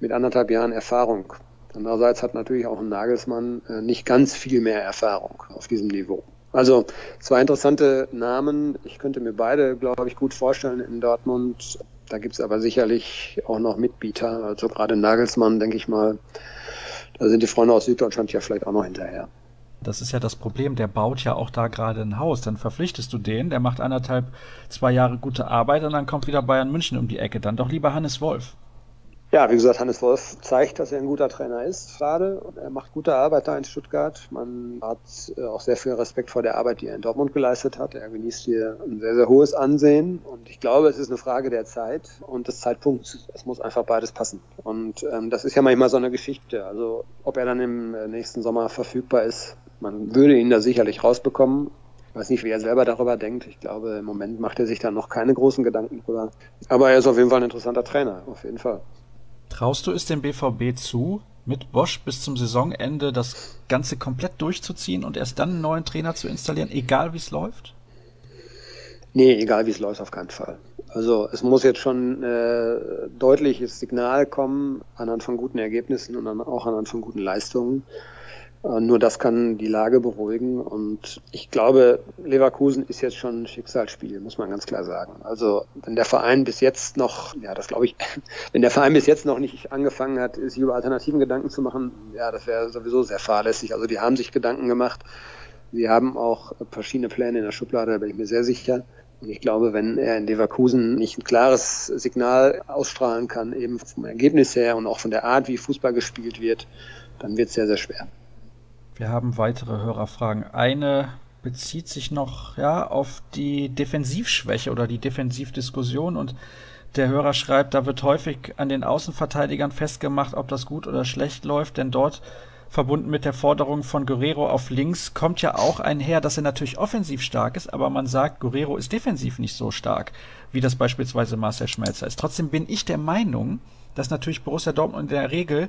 mit anderthalb Jahren Erfahrung? Andererseits hat natürlich auch ein Nagelsmann äh, nicht ganz viel mehr Erfahrung auf diesem Niveau. Also zwei interessante Namen. Ich könnte mir beide, glaube ich, gut vorstellen in Dortmund. Da gibt es aber sicherlich auch noch Mitbieter. Also gerade Nagelsmann, denke ich mal, da sind die Freunde aus Süddeutschland ja vielleicht auch noch hinterher. Das ist ja das Problem, der baut ja auch da gerade ein Haus. Dann verpflichtest du den, der macht anderthalb, zwei Jahre gute Arbeit und dann kommt wieder Bayern München um die Ecke. Dann doch lieber Hannes Wolf. Ja, wie gesagt, Hannes Wolf zeigt, dass er ein guter Trainer ist gerade. Er macht gute Arbeit da in Stuttgart. Man hat äh, auch sehr viel Respekt vor der Arbeit, die er in Dortmund geleistet hat. Er genießt hier ein sehr, sehr hohes Ansehen. Und ich glaube, es ist eine Frage der Zeit und des Zeitpunkts. Es muss einfach beides passen. Und ähm, das ist ja manchmal so eine Geschichte. Also ob er dann im äh, nächsten Sommer verfügbar ist, man würde ihn da sicherlich rausbekommen. Ich weiß nicht, wie er selber darüber denkt. Ich glaube, im Moment macht er sich da noch keine großen Gedanken drüber. Aber er ist auf jeden Fall ein interessanter Trainer, auf jeden Fall. Traust du es dem BVB zu, mit Bosch bis zum Saisonende das Ganze komplett durchzuziehen und erst dann einen neuen Trainer zu installieren, egal wie es läuft? Nee, egal wie es läuft, auf keinen Fall. Also es muss jetzt schon äh, deutliches Signal kommen anhand von guten Ergebnissen und dann auch anhand von guten Leistungen. Äh, nur das kann die Lage beruhigen. Und ich glaube, Leverkusen ist jetzt schon ein Schicksalsspiel, muss man ganz klar sagen. Also wenn der Verein bis jetzt noch, ja, das glaube ich, [laughs] wenn der Verein bis jetzt noch nicht angefangen hat, sich über alternativen Gedanken zu machen, ja, das wäre sowieso sehr fahrlässig. Also die haben sich Gedanken gemacht. Sie haben auch verschiedene Pläne in der Schublade, da bin ich mir sehr sicher. Und ich glaube, wenn er in Leverkusen nicht ein klares Signal ausstrahlen kann, eben vom Ergebnis her und auch von der Art, wie Fußball gespielt wird, dann wird es sehr, sehr schwer. Wir haben weitere Hörerfragen. Eine bezieht sich noch ja auf die Defensivschwäche oder die Defensivdiskussion und der Hörer schreibt, da wird häufig an den Außenverteidigern festgemacht, ob das gut oder schlecht läuft, denn dort verbunden mit der Forderung von Guerrero auf links kommt ja auch einher, dass er natürlich offensiv stark ist, aber man sagt, Guerrero ist defensiv nicht so stark, wie das beispielsweise Marcel Schmelzer ist. Trotzdem bin ich der Meinung, dass natürlich Borussia Dortmund in der Regel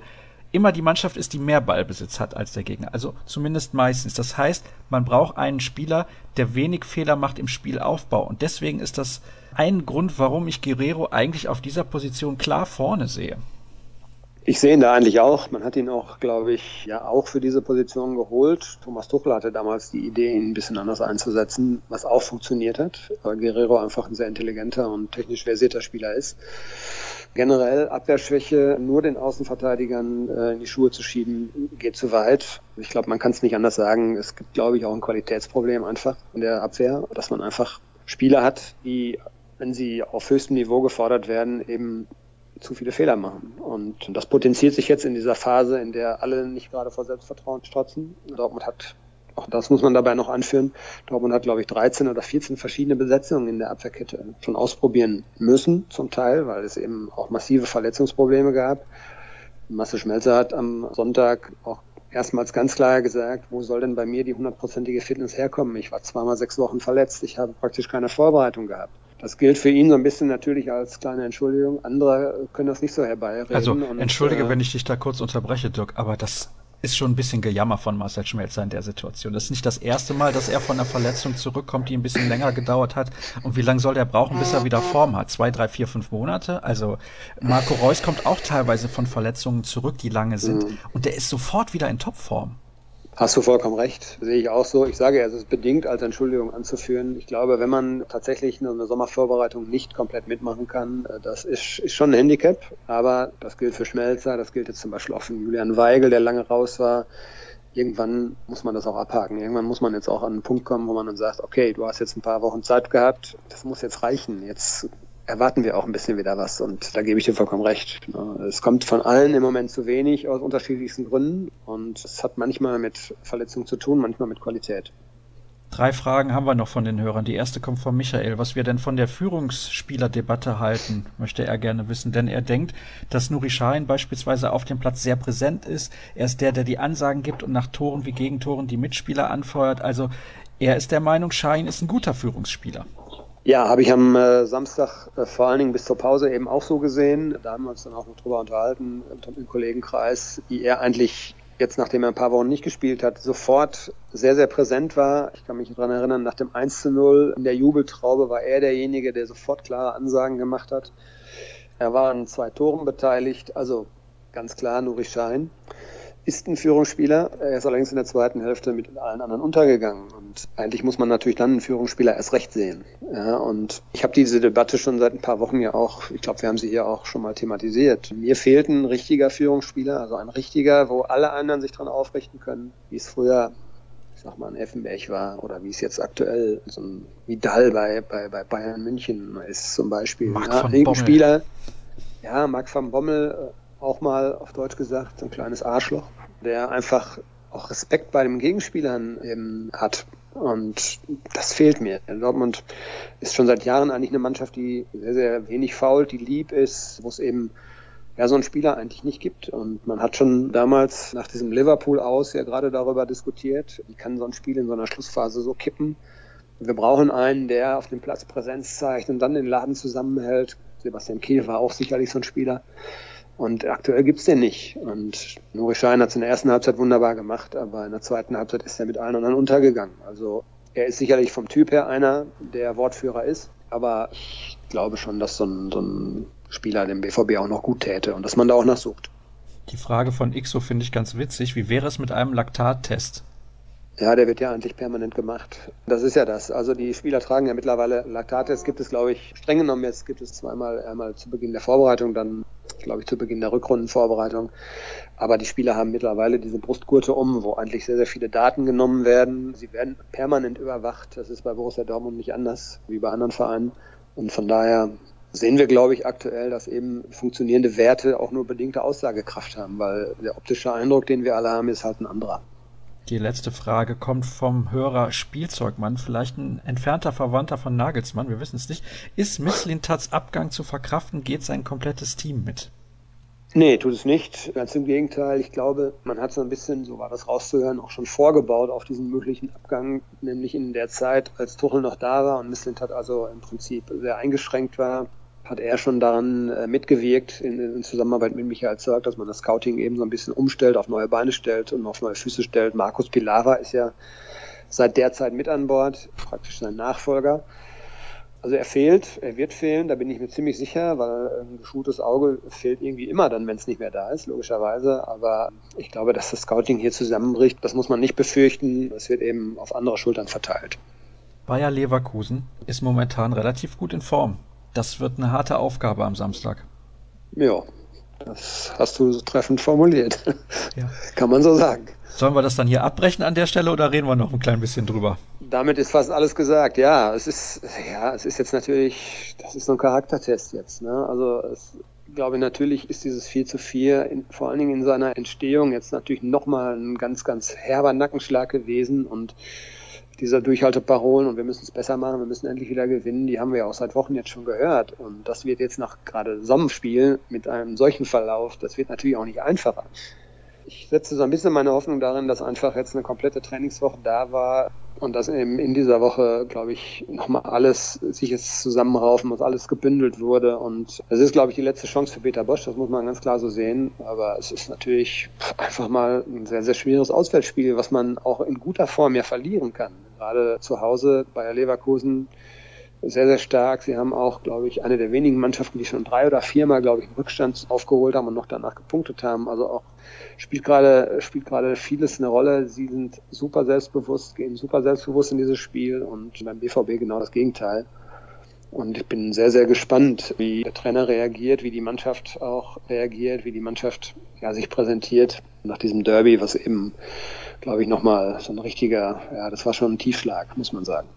immer die Mannschaft ist, die mehr Ballbesitz hat als der Gegner. Also zumindest meistens. Das heißt, man braucht einen Spieler, der wenig Fehler macht im Spielaufbau. Und deswegen ist das ein Grund, warum ich Guerrero eigentlich auf dieser Position klar vorne sehe. Ich sehe ihn da eigentlich auch. Man hat ihn auch, glaube ich, ja auch für diese Position geholt. Thomas Tuchel hatte damals die Idee, ihn ein bisschen anders einzusetzen, was auch funktioniert hat, weil Guerrero einfach ein sehr intelligenter und technisch versierter Spieler ist generell Abwehrschwäche nur den Außenverteidigern äh, in die Schuhe zu schieben, geht zu weit. Ich glaube, man kann es nicht anders sagen. Es gibt, glaube ich, auch ein Qualitätsproblem einfach in der Abwehr, dass man einfach Spieler hat, die, wenn sie auf höchstem Niveau gefordert werden, eben zu viele Fehler machen. Und das potenziert sich jetzt in dieser Phase, in der alle nicht gerade vor Selbstvertrauen strotzen. Dortmund hat auch das muss man dabei noch anführen. Dortmund hat, glaube ich, 13 oder 14 verschiedene Besetzungen in der Abwehrkette schon ausprobieren müssen, zum Teil, weil es eben auch massive Verletzungsprobleme gab. Masse Schmelzer hat am Sonntag auch erstmals ganz klar gesagt, wo soll denn bei mir die hundertprozentige Fitness herkommen? Ich war zweimal sechs Wochen verletzt, ich habe praktisch keine Vorbereitung gehabt. Das gilt für ihn so ein bisschen natürlich als kleine Entschuldigung. Andere können das nicht so herbeireden. Also, entschuldige, und, äh, wenn ich dich da kurz unterbreche, Dirk, aber das ist schon ein bisschen Gejammer von Marcel Schmelzer in der Situation. Das ist nicht das erste Mal, dass er von einer Verletzung zurückkommt, die ein bisschen länger gedauert hat. Und wie lange soll der brauchen, bis er wieder Form hat? Zwei, drei, vier, fünf Monate? Also Marco Reus kommt auch teilweise von Verletzungen zurück, die lange sind. Mhm. Und der ist sofort wieder in Topform. Hast du vollkommen recht, sehe ich auch so. Ich sage, es ist bedingt als Entschuldigung anzuführen. Ich glaube, wenn man tatsächlich eine Sommervorbereitung nicht komplett mitmachen kann, äh, das ist, ist schon ein Handicap. Aber das gilt für Schmelzer, das gilt jetzt zum Beispiel auch für Julian Weigel, der lange raus war. Irgendwann muss man das auch abhaken. Irgendwann muss man jetzt auch an einen Punkt kommen, wo man dann sagt, okay, du hast jetzt ein paar Wochen Zeit gehabt, das muss jetzt reichen. Jetzt erwarten wir auch ein bisschen wieder was und da gebe ich dir vollkommen recht. Es kommt von allen im Moment zu wenig aus unterschiedlichsten Gründen und es hat manchmal mit Verletzungen zu tun, manchmal mit Qualität. Drei Fragen haben wir noch von den Hörern. Die erste kommt von Michael. Was wir denn von der Führungsspielerdebatte halten, möchte er gerne wissen. Denn er denkt, dass Nuri Sahin beispielsweise auf dem Platz sehr präsent ist. Er ist der, der die Ansagen gibt und nach Toren wie Gegentoren die Mitspieler anfeuert. Also er ist der Meinung, Sahin ist ein guter Führungsspieler. Ja, habe ich am äh, Samstag äh, vor allen Dingen bis zur Pause eben auch so gesehen. Da haben wir uns dann auch noch drüber unterhalten im Kollegenkreis, wie er eigentlich jetzt, nachdem er ein paar Wochen nicht gespielt hat, sofort sehr, sehr präsent war. Ich kann mich daran erinnern, nach dem 1 zu 0 in der Jubeltraube war er derjenige, der sofort klare Ansagen gemacht hat. Er war an zwei Toren beteiligt, also ganz klar Nuri Schein ist ein Führungsspieler. Er ist allerdings in der zweiten Hälfte mit allen anderen untergegangen. Und eigentlich muss man natürlich dann einen Führungsspieler erst recht sehen. Ja, und ich habe diese Debatte schon seit ein paar Wochen ja auch, ich glaube, wir haben sie hier auch schon mal thematisiert. Mir fehlt ein richtiger Führungsspieler, also ein richtiger, wo alle anderen sich dran aufrichten können, wie es früher ich sag mal, ein Effenberg war oder wie es jetzt aktuell so ein Vidal bei, bei, bei Bayern München ist zum Beispiel. Marc ja. Spieler, ja, Marc van Bommel, äh, auch mal auf Deutsch gesagt, so ein kleines Arschloch der einfach auch Respekt bei den Gegenspielern eben hat. Und das fehlt mir. Dortmund ist schon seit Jahren eigentlich eine Mannschaft, die sehr, sehr wenig fault, die lieb ist, wo es eben ja so einen Spieler eigentlich nicht gibt. Und man hat schon damals nach diesem Liverpool aus ja gerade darüber diskutiert, wie kann so ein Spiel in so einer Schlussphase so kippen. Wir brauchen einen, der auf dem Platz Präsenz zeigt und dann den Laden zusammenhält. Sebastian Kehl war auch sicherlich so ein Spieler. Und aktuell gibt's den nicht. Und Nuri Schein hat es in der ersten Halbzeit wunderbar gemacht, aber in der zweiten Halbzeit ist er mit allen anderen untergegangen. Also er ist sicherlich vom Typ her einer, der Wortführer ist, aber ich glaube schon, dass so ein, so ein Spieler dem BVB auch noch gut täte und dass man da auch nachsucht. Die Frage von Ixo finde ich ganz witzig. Wie wäre es mit einem Laktattest? Ja, der wird ja eigentlich permanent gemacht. Das ist ja das. Also die Spieler tragen ja mittlerweile Laktate. Es gibt es, glaube ich, streng genommen jetzt gibt es zweimal, einmal zu Beginn der Vorbereitung, dann glaube ich zu Beginn der Rückrundenvorbereitung. Aber die Spieler haben mittlerweile diese Brustgurte um, wo eigentlich sehr, sehr viele Daten genommen werden. Sie werden permanent überwacht. Das ist bei Borussia Dortmund nicht anders wie bei anderen Vereinen. Und von daher sehen wir, glaube ich, aktuell, dass eben funktionierende Werte auch nur bedingte Aussagekraft haben, weil der optische Eindruck, den wir alle haben, ist halt ein anderer. Die letzte Frage kommt vom Hörer Spielzeugmann, vielleicht ein entfernter Verwandter von Nagelsmann, wir wissen es nicht. Ist Misslintats Abgang zu verkraften? Geht sein komplettes Team mit? Nee, tut es nicht. Ganz im Gegenteil. Ich glaube, man hat so ein bisschen, so war das rauszuhören, auch schon vorgebaut auf diesen möglichen Abgang, nämlich in der Zeit, als Tuchel noch da war und Misslintat also im Prinzip sehr eingeschränkt war hat er schon daran äh, mitgewirkt, in, in, Zusammenarbeit mit Michael Zerg, dass man das Scouting eben so ein bisschen umstellt, auf neue Beine stellt und auf neue Füße stellt. Markus Pilara ist ja seit der Zeit mit an Bord, praktisch sein Nachfolger. Also er fehlt, er wird fehlen, da bin ich mir ziemlich sicher, weil ein geschultes Auge fehlt irgendwie immer dann, wenn es nicht mehr da ist, logischerweise. Aber ich glaube, dass das Scouting hier zusammenbricht, das muss man nicht befürchten. Es wird eben auf andere Schultern verteilt. Bayer Leverkusen ist momentan relativ gut in Form. Das wird eine harte Aufgabe am Samstag. Ja, das hast du treffend formuliert. [laughs] Ja. Kann man so sagen. Sollen wir das dann hier abbrechen an der Stelle oder reden wir noch ein klein bisschen drüber? Damit ist fast alles gesagt. Ja, es ist, ja, es ist jetzt natürlich, das ist so ein Charaktertest jetzt. Ne? Also, es, ich glaube, natürlich ist dieses 4 zu 4 in, vor allen Dingen in seiner Entstehung jetzt natürlich nochmal ein ganz, ganz herber Nackenschlag gewesen und dieser Durchhalteparolen und wir müssen es besser machen, wir müssen endlich wieder gewinnen, die haben wir auch seit Wochen jetzt schon gehört. Und das wird jetzt nach gerade Sommerspiel mit einem solchen Verlauf, das wird natürlich auch nicht einfacher. Ich setze so ein bisschen meine Hoffnung darin, dass einfach jetzt eine komplette Trainingswoche da war und dass eben in dieser Woche, glaube ich, nochmal alles sich jetzt zusammenraufen muss, alles gebündelt wurde. Und es ist, glaube ich, die letzte Chance für Peter Bosch, das muss man ganz klar so sehen. Aber es ist natürlich einfach mal ein sehr, sehr schwieriges Auswärtsspiel, was man auch in guter Form ja verlieren kann gerade zu Hause Bayer Leverkusen sehr, sehr stark. Sie haben auch, glaube ich, eine der wenigen Mannschaften, die schon drei oder viermal, glaube ich, einen Rückstand aufgeholt haben und noch danach gepunktet haben. Also auch spielt gerade, spielt gerade vieles eine Rolle. Sie sind super selbstbewusst, gehen super selbstbewusst in dieses Spiel und beim BVB genau das Gegenteil. Und ich bin sehr, sehr gespannt, wie der Trainer reagiert, wie die Mannschaft auch reagiert, wie die Mannschaft ja, sich präsentiert nach diesem Derby, was eben glaube ich, nochmal so ein richtiger, ja, das war schon ein Tiefschlag, muss man sagen.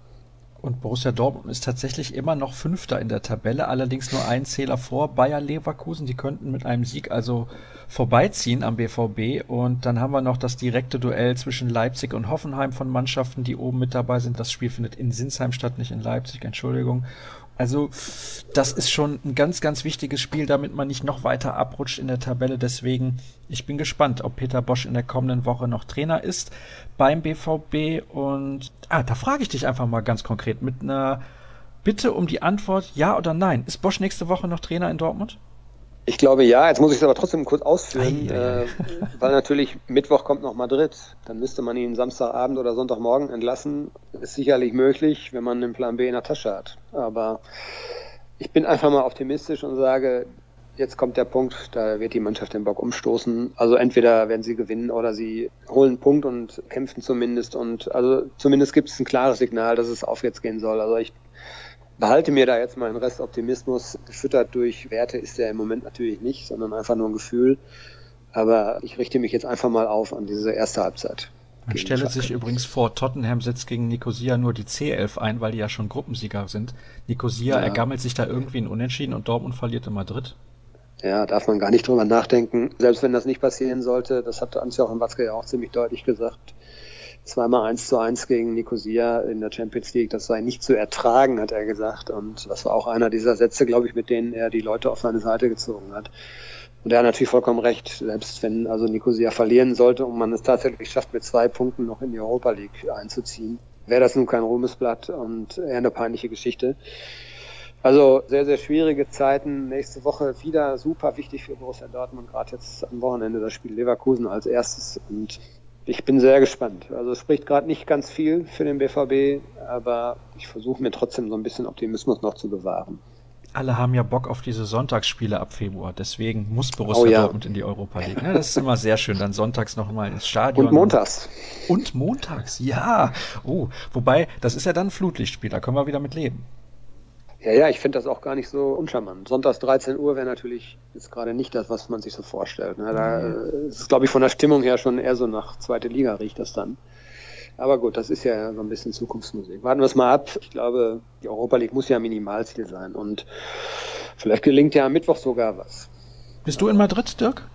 Und Borussia Dortmund ist tatsächlich immer noch Fünfter in der Tabelle, allerdings nur ein Zähler vor Bayer Leverkusen. Die könnten mit einem Sieg also vorbeiziehen am BVB. Und dann haben wir noch das direkte Duell zwischen Leipzig und Hoffenheim von Mannschaften, die oben mit dabei sind. Das Spiel findet in Sinsheim statt, nicht in Leipzig, Entschuldigung. Also das ist schon ein ganz, ganz wichtiges Spiel, damit man nicht noch weiter abrutscht in der Tabelle. Deswegen, ich bin gespannt, ob Peter Bosch in der kommenden Woche noch Trainer ist beim BVB. Und ah, da frage ich dich einfach mal ganz konkret mit einer bitte um die Antwort ja oder nein. Ist Bosch nächste Woche noch Trainer in Dortmund? Ich glaube ja, jetzt muss ich es aber trotzdem kurz ausführen, ei, ei, ei. Äh, weil natürlich Mittwoch kommt noch Madrid. Dann müsste man ihn Samstagabend oder Sonntagmorgen entlassen. Ist sicherlich möglich, wenn man einen Plan B in der Tasche hat. Aber ich bin einfach mal optimistisch und sage, jetzt kommt der Punkt, da wird die Mannschaft den Bock umstoßen. Also entweder werden sie gewinnen oder sie holen einen Punkt und kämpfen zumindest. Und also zumindest gibt es ein klares Signal, dass es aufwärts gehen soll. Also ich behalte mir da jetzt mal einen Rest Optimismus. Gefüttert durch Werte ist der im Moment natürlich nicht, sondern einfach nur ein Gefühl. Aber ich richte mich jetzt einfach mal auf an diese erste Halbzeit. Man stelle sich übrigens vor, Tottenham setzt gegen Nicosia nur die C11 ein, weil die ja schon Gruppensieger sind. Nicosia ja. ergammelt sich da irgendwie in Unentschieden und Dortmund verliert in Madrid. Ja, darf man gar nicht drüber nachdenken. Selbst wenn das nicht passieren sollte, das hat Ansjochen Watzke ja auch ziemlich deutlich gesagt, zweimal eins zu eins gegen Nicosia in der Champions League. Das sei nicht zu ertragen, hat er gesagt. Und das war auch einer dieser Sätze, glaube ich, mit denen er die Leute auf seine Seite gezogen hat. Und er hat natürlich vollkommen recht, selbst wenn also Nicosia verlieren sollte und man es tatsächlich schafft, mit zwei Punkten noch in die Europa League einzuziehen, wäre das nun kein Ruhmesblatt und eher eine peinliche Geschichte. Also sehr, sehr schwierige Zeiten. Nächste Woche wieder super wichtig für Borussia Dortmund, gerade jetzt am Wochenende das Spiel Leverkusen als erstes. Und ich bin sehr gespannt. Also es spricht gerade nicht ganz viel für den BVB, aber ich versuche mir trotzdem so ein bisschen Optimismus noch zu bewahren. Alle haben ja Bock auf diese Sonntagsspiele ab Februar, deswegen muss Borussia oh, ja. Dortmund in die Europa League. Ne? Das ist immer sehr schön, dann sonntags nochmal ins Stadion. Und montags. Und montags, ja. Oh, wobei, das ist ja dann ein Flutlichtspiel, da können wir wieder mit leben. Ja, ja, ich finde das auch gar nicht so uncharmant. Sonntags 13 Uhr wäre natürlich jetzt gerade nicht das, was man sich so vorstellt. Ne? Da mhm. ist es, glaube ich, von der Stimmung her schon eher so nach zweite Liga riecht das dann. Aber gut, das ist ja so ein bisschen Zukunftsmusik. Warten wir es mal ab. Ich glaube, die Europa League muss ja Minimalziel sein und vielleicht gelingt ja am Mittwoch sogar was. Bist du in Madrid, Dirk?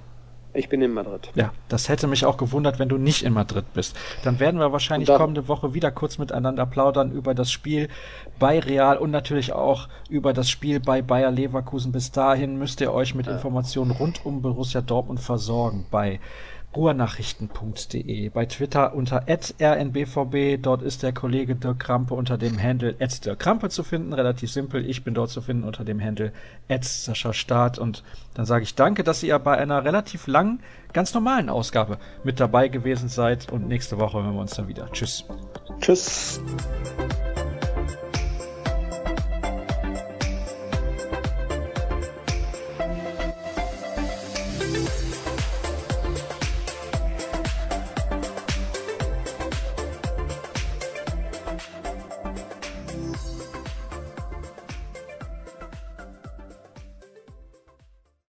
Ich bin in Madrid. Ja, das hätte mich auch gewundert, wenn du nicht in Madrid bist. Dann werden wir wahrscheinlich kommende Woche wieder kurz miteinander plaudern über das Spiel bei Real und natürlich auch über das Spiel bei Bayer Leverkusen. Bis dahin müsst ihr euch mit. Informationen rund um Borussia Dortmund versorgen bei ruhrnachrichten.de, bei Twitter unter rnbvb, dort ist der Kollege Dirk Krampe unter dem Handle Dirk Krampe zu finden, relativ simpel, ich bin dort zu finden unter dem Handle Sascha Start und dann sage ich danke, dass ihr bei einer relativ langen, ganz normalen Ausgabe mit dabei gewesen seid und nächste Woche hören wir uns dann wieder. Tschüss. Tschüss.